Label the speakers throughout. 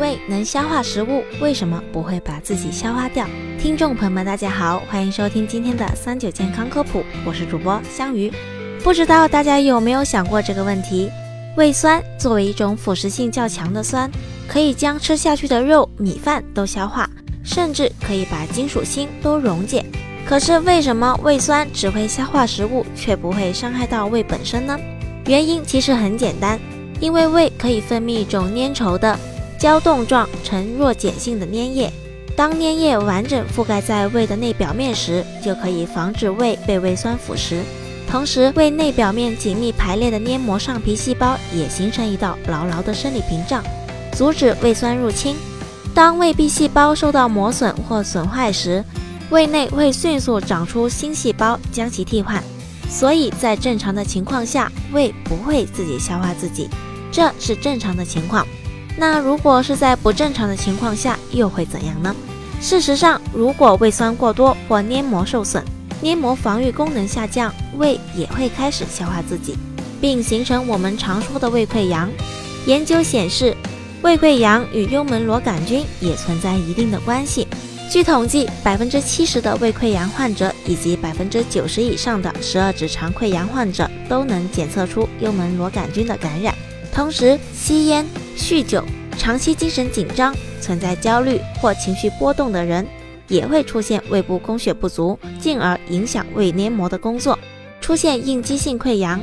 Speaker 1: 胃能消化食物，为什么不会把自己消化掉？听众朋友们，大家好，欢迎收听今天的三九健康科普，我是主播香鱼。不知道大家有没有想过这个问题？胃酸作为一种腐蚀性较强的酸，可以将吃下去的肉、米饭都消化，甚至可以把金属锌都溶解。可是为什么胃酸只会消化食物，却不会伤害到胃本身呢？原因其实很简单。因为胃可以分泌一种粘稠的胶冻状呈弱碱性的粘液，当粘液完整覆盖在胃的内表面时，就可以防止胃被胃酸腐蚀。同时，胃内表面紧密排列的黏膜上皮细胞也形成一道牢牢的生理屏障，阻止胃酸入侵。当胃壁细胞受到磨损或损坏时，胃内会迅速长出新细胞将其替换。所以在正常的情况下，胃不会自己消化自己。这是正常的情况，那如果是在不正常的情况下，又会怎样呢？事实上，如果胃酸过多或黏膜受损，黏膜防御功能下降，胃也会开始消化自己，并形成我们常说的胃溃疡。研究显示，胃溃疡与幽门螺杆菌也存在一定的关系。据统计，百分之七十的胃溃疡患者以及百分之九十以上的十二指肠溃疡患者都能检测出幽门螺杆菌的感染。同时，吸烟、酗酒、长期精神紧张、存在焦虑或情绪波动的人，也会出现胃部供血不足，进而影响胃黏膜的工作，出现应激性溃疡。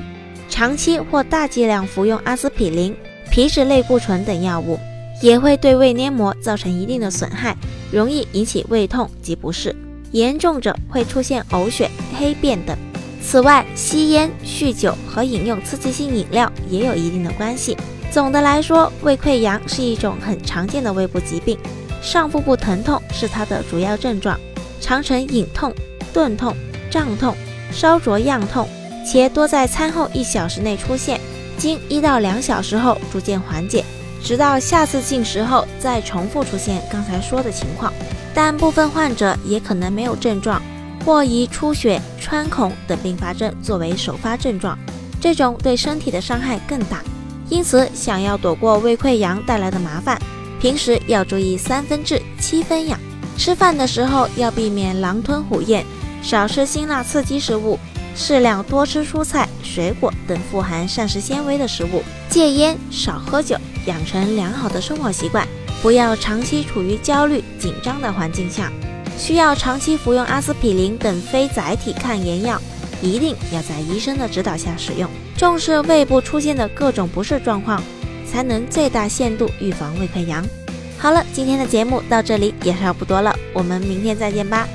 Speaker 1: 长期或大剂量服用阿司匹林、皮质类固醇等药物，也会对胃黏膜造成一定的损害，容易引起胃痛及不适，严重者会出现呕血、黑便等。此外，吸烟、酗酒和饮用刺激性饮料也有一定的关系。总的来说，胃溃疡是一种很常见的胃部疾病，上腹部疼痛是它的主要症状，常呈隐痛、钝痛、胀痛、烧灼样痛，且多在餐后一小时内出现，经一到两小时后逐渐缓解，直到下次进食后再重复出现刚才说的情况。但部分患者也可能没有症状。或以出血、穿孔等并发症作为首发症状，这种对身体的伤害更大。因此，想要躲过胃溃疡带来的麻烦，平时要注意三分治七分养。吃饭的时候要避免狼吞虎咽，少吃辛辣刺激食物，适量多吃蔬菜、水果等富含膳食纤维的食物。戒烟，少喝酒，养成良好的生活习惯，不要长期处于焦虑紧张的环境下。需要长期服用阿司匹林等非载体抗炎药，一定要在医生的指导下使用。重视胃部出现的各种不适状况，才能最大限度预防胃溃疡。好了，今天的节目到这里也差不多了，我们明天再见吧。